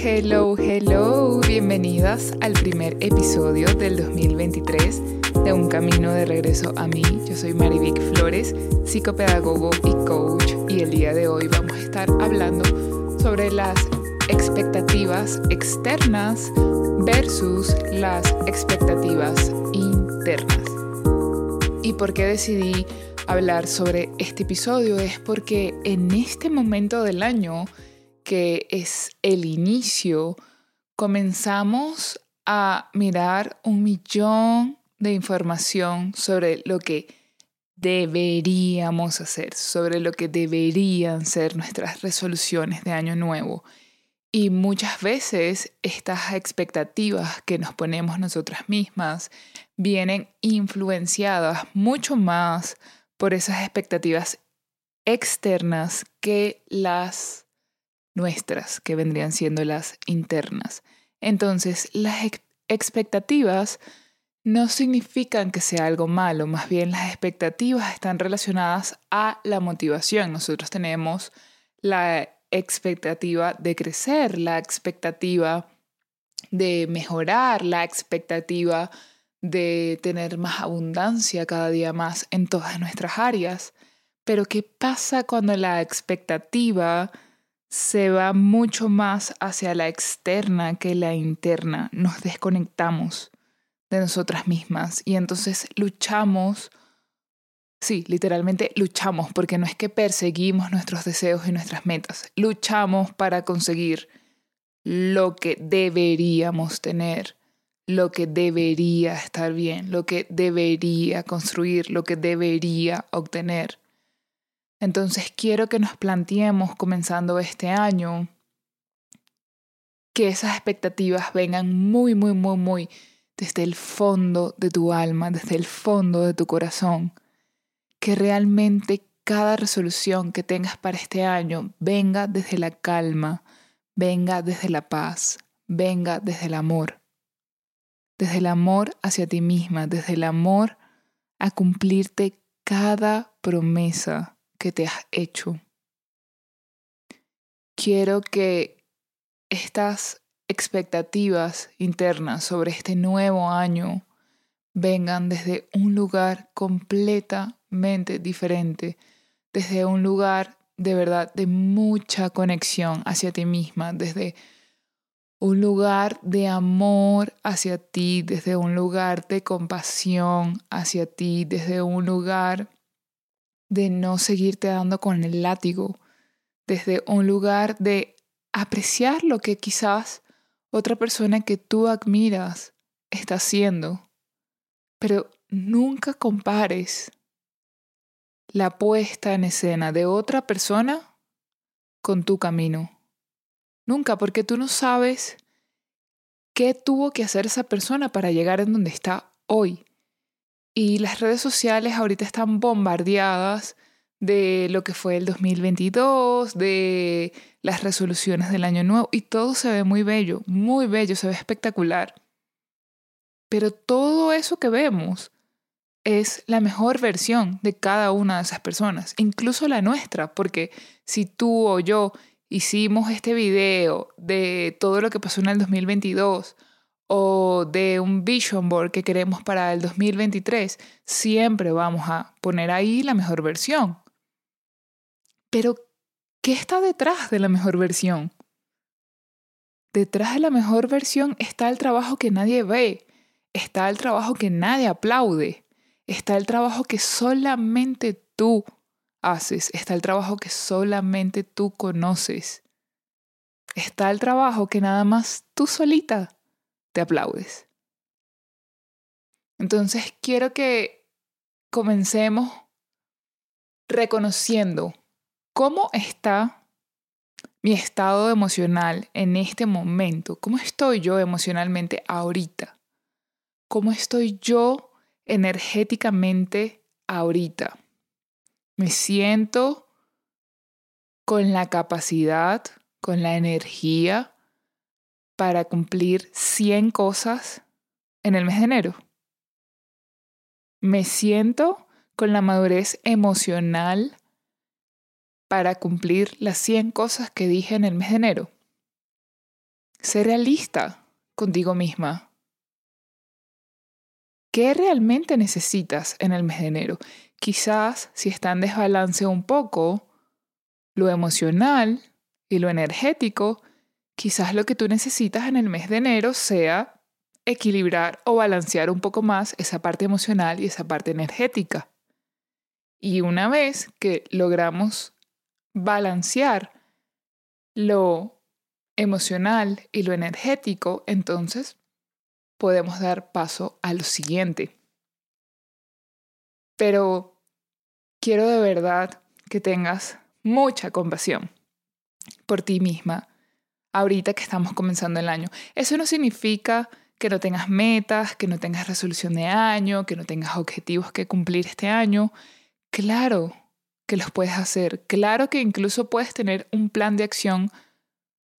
Hello, hello, bienvenidas al primer episodio del 2023 de Un Camino de Regreso a mí. Yo soy Marivic Flores, psicopedagogo y coach y el día de hoy vamos a estar hablando sobre las expectativas externas versus las expectativas internas. ¿Y por qué decidí hablar sobre este episodio? Es porque en este momento del año, que es el inicio, comenzamos a mirar un millón de información sobre lo que deberíamos hacer, sobre lo que deberían ser nuestras resoluciones de año nuevo. Y muchas veces estas expectativas que nos ponemos nosotras mismas vienen influenciadas mucho más por esas expectativas externas que las nuestras, que vendrían siendo las internas. Entonces, las expectativas no significan que sea algo malo, más bien las expectativas están relacionadas a la motivación. Nosotros tenemos la expectativa de crecer, la expectativa de mejorar, la expectativa de tener más abundancia cada día más en todas nuestras áreas. Pero ¿qué pasa cuando la expectativa se va mucho más hacia la externa que la interna? Nos desconectamos de nosotras mismas y entonces luchamos Sí, literalmente luchamos, porque no es que perseguimos nuestros deseos y nuestras metas, luchamos para conseguir lo que deberíamos tener, lo que debería estar bien, lo que debería construir, lo que debería obtener. Entonces quiero que nos planteemos comenzando este año que esas expectativas vengan muy, muy, muy, muy desde el fondo de tu alma, desde el fondo de tu corazón que realmente cada resolución que tengas para este año venga desde la calma, venga desde la paz, venga desde el amor. Desde el amor hacia ti misma, desde el amor a cumplirte cada promesa que te has hecho. Quiero que estas expectativas internas sobre este nuevo año vengan desde un lugar completamente diferente, desde un lugar de verdad de mucha conexión hacia ti misma, desde un lugar de amor hacia ti, desde un lugar de compasión hacia ti, desde un lugar de no seguirte dando con el látigo, desde un lugar de apreciar lo que quizás otra persona que tú admiras está haciendo pero nunca compares la puesta en escena de otra persona con tu camino. Nunca, porque tú no sabes qué tuvo que hacer esa persona para llegar en donde está hoy. Y las redes sociales ahorita están bombardeadas de lo que fue el 2022, de las resoluciones del año nuevo, y todo se ve muy bello, muy bello, se ve espectacular. Pero todo eso que vemos es la mejor versión de cada una de esas personas, incluso la nuestra, porque si tú o yo hicimos este video de todo lo que pasó en el 2022 o de un vision board que queremos para el 2023, siempre vamos a poner ahí la mejor versión. Pero, ¿qué está detrás de la mejor versión? Detrás de la mejor versión está el trabajo que nadie ve, está el trabajo que nadie aplaude, está el trabajo que solamente tú haces, está el trabajo que solamente tú conoces, está el trabajo que nada más tú solita te aplaudes. Entonces quiero que comencemos reconociendo cómo está mi estado emocional en este momento, cómo estoy yo emocionalmente ahorita. ¿Cómo estoy yo energéticamente ahorita? Me siento con la capacidad, con la energía para cumplir 100 cosas en el mes de enero. Me siento con la madurez emocional para cumplir las 100 cosas que dije en el mes de enero. Sé realista contigo misma. ¿Qué realmente necesitas en el mes de enero? Quizás si está en desbalance un poco, lo emocional y lo energético, quizás lo que tú necesitas en el mes de enero sea equilibrar o balancear un poco más esa parte emocional y esa parte energética. Y una vez que logramos balancear lo emocional y lo energético, entonces podemos dar paso a lo siguiente. Pero quiero de verdad que tengas mucha compasión por ti misma ahorita que estamos comenzando el año. Eso no significa que no tengas metas, que no tengas resolución de año, que no tengas objetivos que cumplir este año. Claro que los puedes hacer. Claro que incluso puedes tener un plan de acción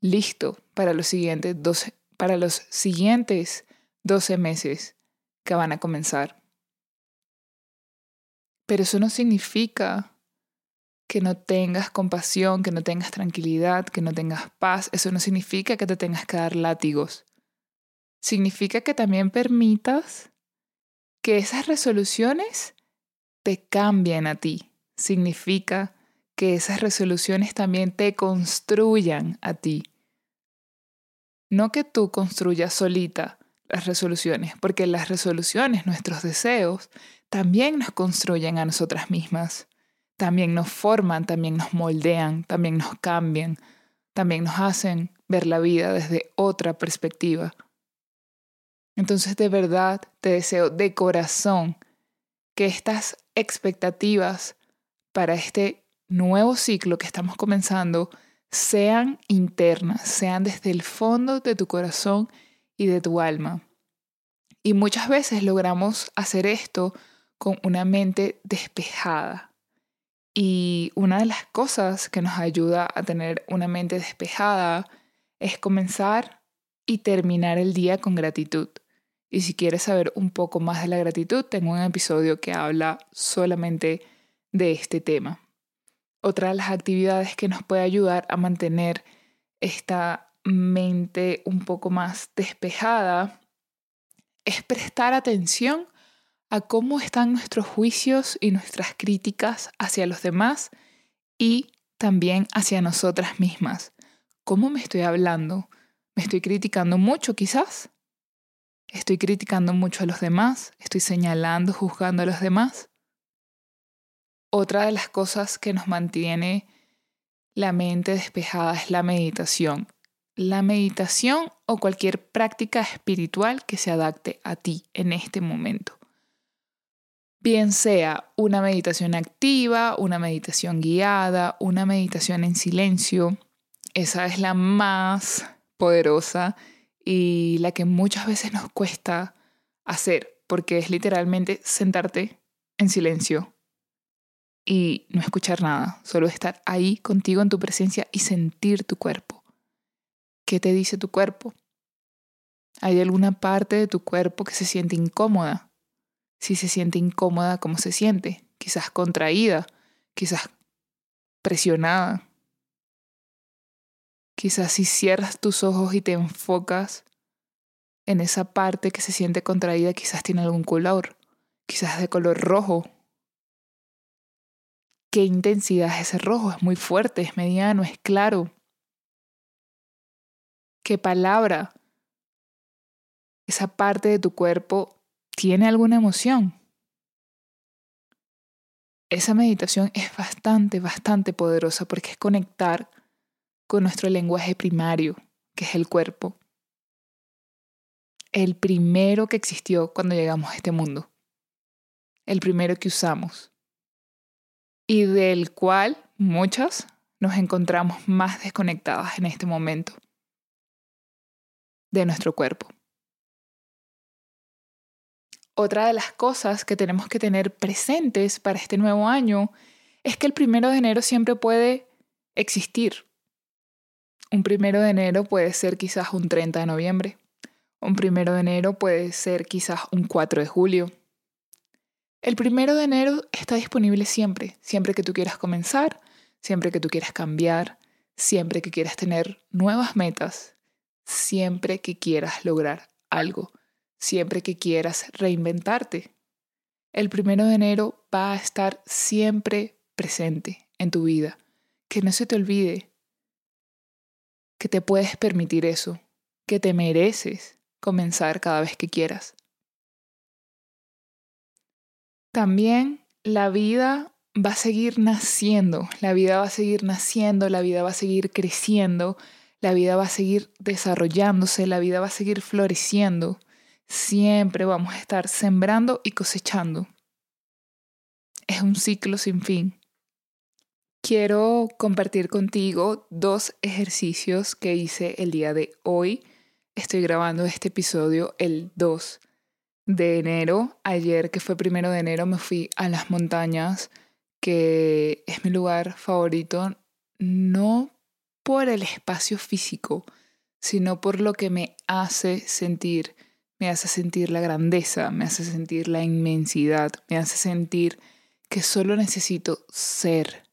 listo para los siguientes 12, para los siguientes 12 meses que van a comenzar. Pero eso no significa que no tengas compasión, que no tengas tranquilidad, que no tengas paz. Eso no significa que te tengas que dar látigos. Significa que también permitas que esas resoluciones te cambien a ti. Significa que esas resoluciones también te construyan a ti. No que tú construyas solita las resoluciones, porque las resoluciones, nuestros deseos, también nos construyen a nosotras mismas también nos forman, también nos moldean, también nos cambian, también nos hacen ver la vida desde otra perspectiva. Entonces de verdad te deseo de corazón que estas expectativas para este nuevo ciclo que estamos comenzando sean internas, sean desde el fondo de tu corazón y de tu alma. Y muchas veces logramos hacer esto con una mente despejada, y una de las cosas que nos ayuda a tener una mente despejada es comenzar y terminar el día con gratitud. Y si quieres saber un poco más de la gratitud, tengo un episodio que habla solamente de este tema. Otra de las actividades que nos puede ayudar a mantener esta mente un poco más despejada es prestar atención a cómo están nuestros juicios y nuestras críticas hacia los demás y también hacia nosotras mismas. ¿Cómo me estoy hablando? ¿Me estoy criticando mucho quizás? ¿Estoy criticando mucho a los demás? ¿Estoy señalando, juzgando a los demás? Otra de las cosas que nos mantiene la mente despejada es la meditación. La meditación o cualquier práctica espiritual que se adapte a ti en este momento bien sea una meditación activa, una meditación guiada, una meditación en silencio. Esa es la más poderosa y la que muchas veces nos cuesta hacer, porque es literalmente sentarte en silencio y no escuchar nada, solo estar ahí contigo en tu presencia y sentir tu cuerpo. ¿Qué te dice tu cuerpo? ¿Hay alguna parte de tu cuerpo que se siente incómoda? Si se siente incómoda, cómo se siente, quizás contraída, quizás presionada. Quizás si cierras tus ojos y te enfocas en esa parte que se siente contraída, quizás tiene algún color, quizás de color rojo. ¿Qué intensidad es ese rojo? ¿Es muy fuerte? ¿Es mediano? ¿Es claro? ¿Qué palabra? Esa parte de tu cuerpo tiene alguna emoción. Esa meditación es bastante, bastante poderosa porque es conectar con nuestro lenguaje primario, que es el cuerpo. El primero que existió cuando llegamos a este mundo. El primero que usamos. Y del cual muchas nos encontramos más desconectadas en este momento de nuestro cuerpo. Otra de las cosas que tenemos que tener presentes para este nuevo año es que el primero de enero siempre puede existir. Un primero de enero puede ser quizás un 30 de noviembre. Un primero de enero puede ser quizás un 4 de julio. El primero de enero está disponible siempre, siempre que tú quieras comenzar, siempre que tú quieras cambiar, siempre que quieras tener nuevas metas, siempre que quieras lograr algo, siempre que quieras reinventarte. El primero de enero va a estar siempre presente en tu vida. Que no se te olvide que te puedes permitir eso, que te mereces comenzar cada vez que quieras. También la vida va a seguir naciendo, la vida va a seguir naciendo, la vida va a seguir creciendo, la vida va a seguir desarrollándose, la vida va a seguir floreciendo. Siempre vamos a estar sembrando y cosechando. Es un ciclo sin fin. Quiero compartir contigo dos ejercicios que hice el día de hoy. Estoy grabando este episodio el 2 de enero. Ayer, que fue primero de enero, me fui a las montañas, que es mi lugar favorito, no por el espacio físico, sino por lo que me hace sentir. Me hace sentir la grandeza, me hace sentir la inmensidad, me hace sentir que solo necesito ser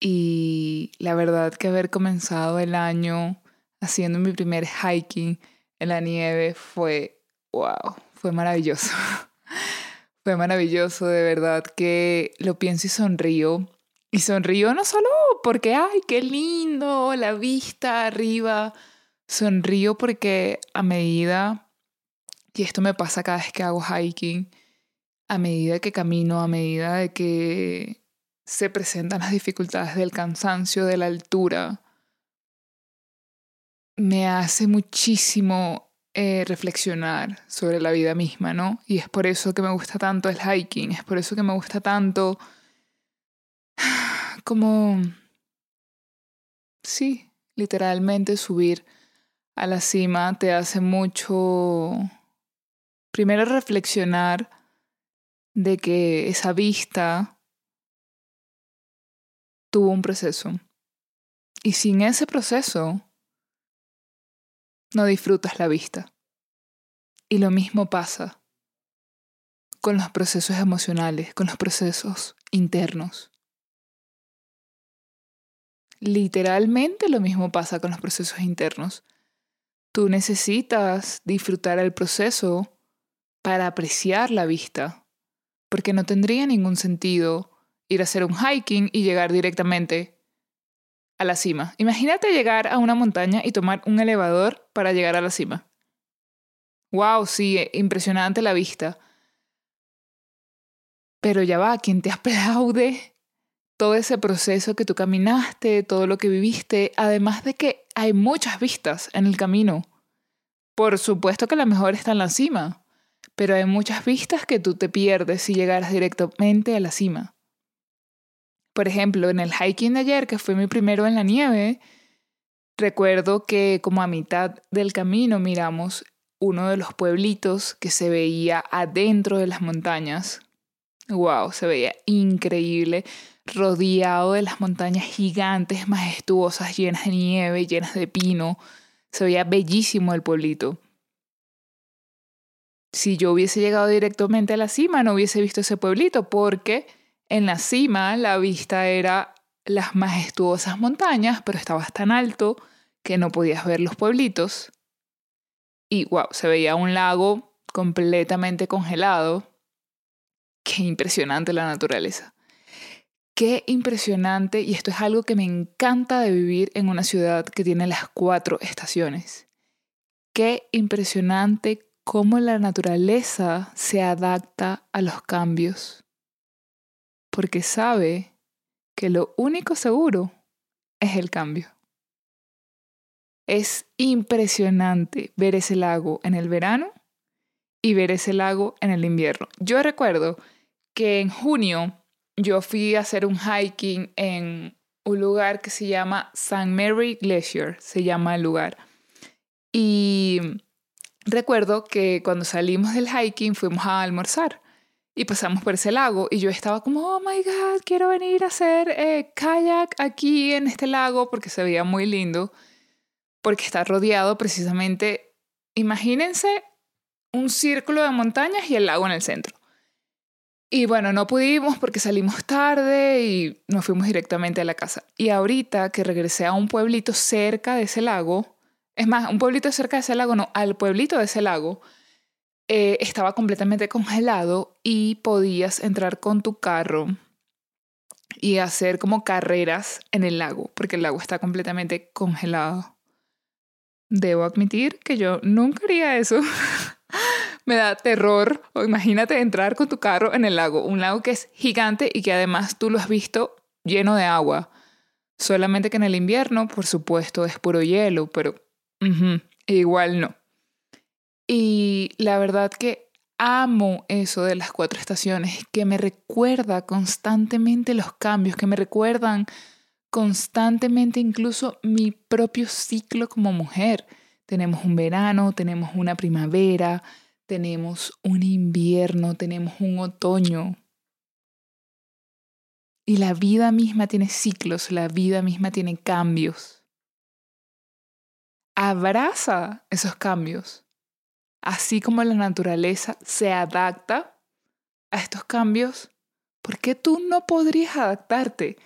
y la verdad que haber comenzado el año haciendo mi primer hiking en la nieve fue, wow, fue maravilloso. fue maravilloso, de verdad que lo pienso y sonrío. Y sonrío no solo porque, ay, qué lindo, la vista arriba. Sonrío porque a medida, y esto me pasa cada vez que hago hiking, a medida que camino, a medida de que se presentan las dificultades del cansancio, de la altura, me hace muchísimo eh, reflexionar sobre la vida misma, ¿no? Y es por eso que me gusta tanto el hiking, es por eso que me gusta tanto como, sí, literalmente subir a la cima te hace mucho, primero reflexionar de que esa vista tuvo un proceso. Y sin ese proceso, no disfrutas la vista. Y lo mismo pasa con los procesos emocionales, con los procesos internos. Literalmente lo mismo pasa con los procesos internos. Tú necesitas disfrutar el proceso para apreciar la vista, porque no tendría ningún sentido ir a hacer un hiking y llegar directamente a la cima. Imagínate llegar a una montaña y tomar un elevador para llegar a la cima. Wow, sí, eh, impresionante la vista. Pero ya va, quien te aplaude todo ese proceso que tú caminaste, todo lo que viviste, además de que hay muchas vistas en el camino. Por supuesto que la mejor está en la cima, pero hay muchas vistas que tú te pierdes si llegaras directamente a la cima. Por ejemplo, en el hiking de ayer, que fue mi primero en la nieve, recuerdo que como a mitad del camino miramos uno de los pueblitos que se veía adentro de las montañas. Wow, se veía increíble, rodeado de las montañas gigantes, majestuosas, llenas de nieve, llenas de pino. Se veía bellísimo el pueblito. Si yo hubiese llegado directamente a la cima, no hubiese visto ese pueblito porque en la cima la vista era las majestuosas montañas, pero estabas tan alto que no podías ver los pueblitos. Y wow, se veía un lago completamente congelado. Qué impresionante la naturaleza. Qué impresionante, y esto es algo que me encanta de vivir en una ciudad que tiene las cuatro estaciones. Qué impresionante cómo la naturaleza se adapta a los cambios porque sabe que lo único seguro es el cambio. Es impresionante ver ese lago en el verano y ver ese lago en el invierno. Yo recuerdo que en junio yo fui a hacer un hiking en un lugar que se llama St. Mary Glacier, se llama el lugar. Y recuerdo que cuando salimos del hiking fuimos a almorzar y pasamos por ese lago y yo estaba como, oh my god, quiero venir a hacer eh, kayak aquí en este lago porque se veía muy lindo, porque está rodeado precisamente, imagínense un círculo de montañas y el lago en el centro. Y bueno, no pudimos porque salimos tarde y nos fuimos directamente a la casa. Y ahorita que regresé a un pueblito cerca de ese lago, es más, un pueblito cerca de ese lago, no, al pueblito de ese lago, eh, estaba completamente congelado y podías entrar con tu carro y hacer como carreras en el lago, porque el lago está completamente congelado. Debo admitir que yo nunca haría eso. Me da terror. O imagínate entrar con tu carro en el lago, un lago que es gigante y que además tú lo has visto lleno de agua. Solamente que en el invierno, por supuesto, es puro hielo, pero igual no. Y la verdad que amo eso de las cuatro estaciones, que me recuerda constantemente los cambios, que me recuerdan constantemente incluso mi propio ciclo como mujer. Tenemos un verano, tenemos una primavera, tenemos un invierno, tenemos un otoño. Y la vida misma tiene ciclos, la vida misma tiene cambios. Abraza esos cambios así como la naturaleza se adapta a estos cambios, ¿por qué tú no podrías adaptarte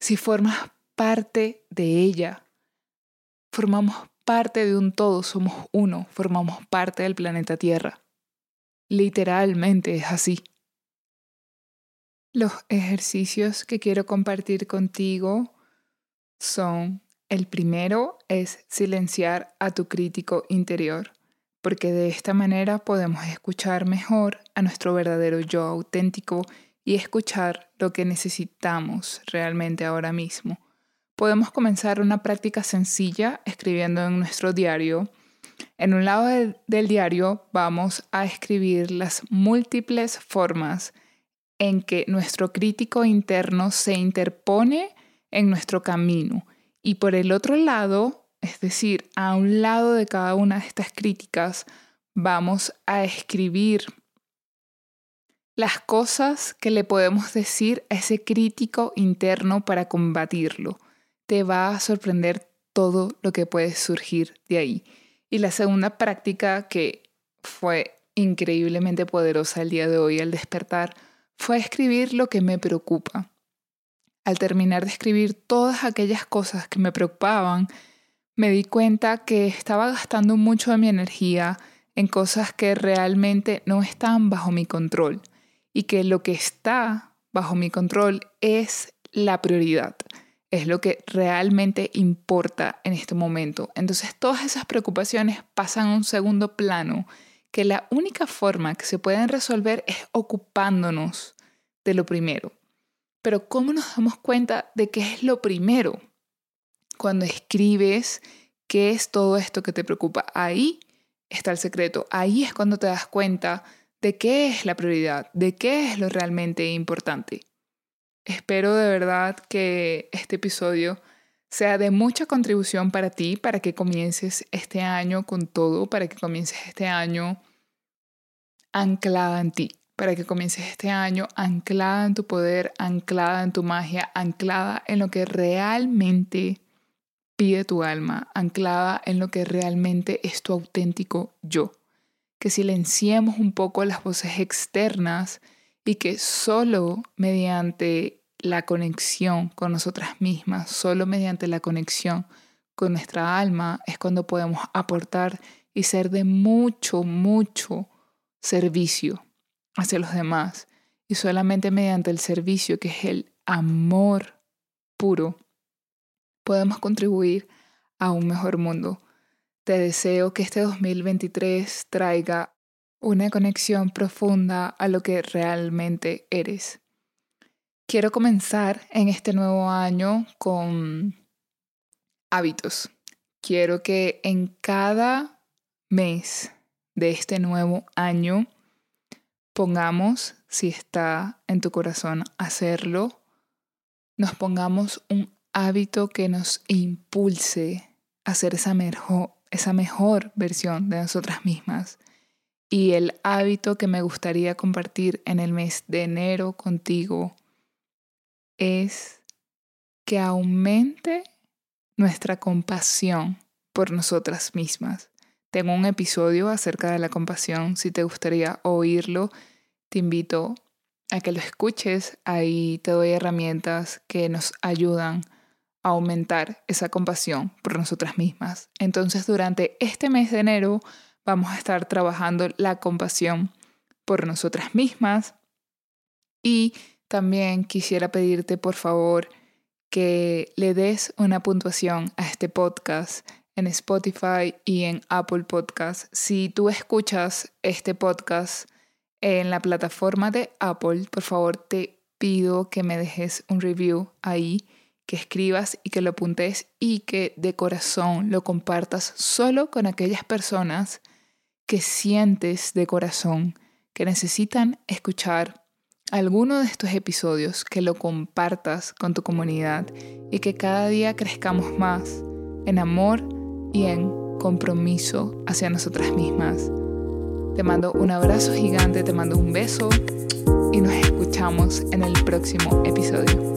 si formas parte de ella? Formamos parte de un todo, somos uno, formamos parte del planeta Tierra. Literalmente es así. Los ejercicios que quiero compartir contigo son, el primero es silenciar a tu crítico interior porque de esta manera podemos escuchar mejor a nuestro verdadero yo auténtico y escuchar lo que necesitamos realmente ahora mismo. Podemos comenzar una práctica sencilla escribiendo en nuestro diario. En un lado del diario vamos a escribir las múltiples formas en que nuestro crítico interno se interpone en nuestro camino. Y por el otro lado es decir, a un lado de cada una de estas críticas vamos a escribir las cosas que le podemos decir a ese crítico interno para combatirlo. Te va a sorprender todo lo que puede surgir de ahí. Y la segunda práctica que fue increíblemente poderosa el día de hoy al despertar fue escribir lo que me preocupa. Al terminar de escribir todas aquellas cosas que me preocupaban, me di cuenta que estaba gastando mucho de mi energía en cosas que realmente no están bajo mi control y que lo que está bajo mi control es la prioridad, es lo que realmente importa en este momento. Entonces todas esas preocupaciones pasan a un segundo plano, que la única forma que se pueden resolver es ocupándonos de lo primero. Pero ¿cómo nos damos cuenta de qué es lo primero? cuando escribes qué es todo esto que te preocupa. Ahí está el secreto. Ahí es cuando te das cuenta de qué es la prioridad, de qué es lo realmente importante. Espero de verdad que este episodio sea de mucha contribución para ti, para que comiences este año con todo, para que comiences este año anclada en ti, para que comiences este año anclada en tu poder, anclada en tu magia, anclada en lo que realmente pide tu alma, anclada en lo que realmente es tu auténtico yo. Que silenciemos un poco las voces externas y que solo mediante la conexión con nosotras mismas, solo mediante la conexión con nuestra alma es cuando podemos aportar y ser de mucho, mucho servicio hacia los demás. Y solamente mediante el servicio, que es el amor puro, podemos contribuir a un mejor mundo. Te deseo que este 2023 traiga una conexión profunda a lo que realmente eres. Quiero comenzar en este nuevo año con hábitos. Quiero que en cada mes de este nuevo año pongamos, si está en tu corazón hacerlo, nos pongamos un hábito que nos impulse a ser esa mejor, esa mejor versión de nosotras mismas. Y el hábito que me gustaría compartir en el mes de enero contigo es que aumente nuestra compasión por nosotras mismas. Tengo un episodio acerca de la compasión, si te gustaría oírlo, te invito a que lo escuches. Ahí te doy herramientas que nos ayudan a aumentar esa compasión por nosotras mismas. Entonces, durante este mes de enero vamos a estar trabajando la compasión por nosotras mismas y también quisiera pedirte, por favor, que le des una puntuación a este podcast en Spotify y en Apple Podcast. Si tú escuchas este podcast en la plataforma de Apple, por favor te pido que me dejes un review ahí, que escribas y que lo apuntes y que de corazón lo compartas solo con aquellas personas que sientes de corazón que necesitan escuchar alguno de estos episodios, que lo compartas con tu comunidad y que cada día crezcamos más en amor y en compromiso hacia nosotras mismas. Te mando un abrazo gigante, te mando un beso y nos escuchamos en el próximo episodio.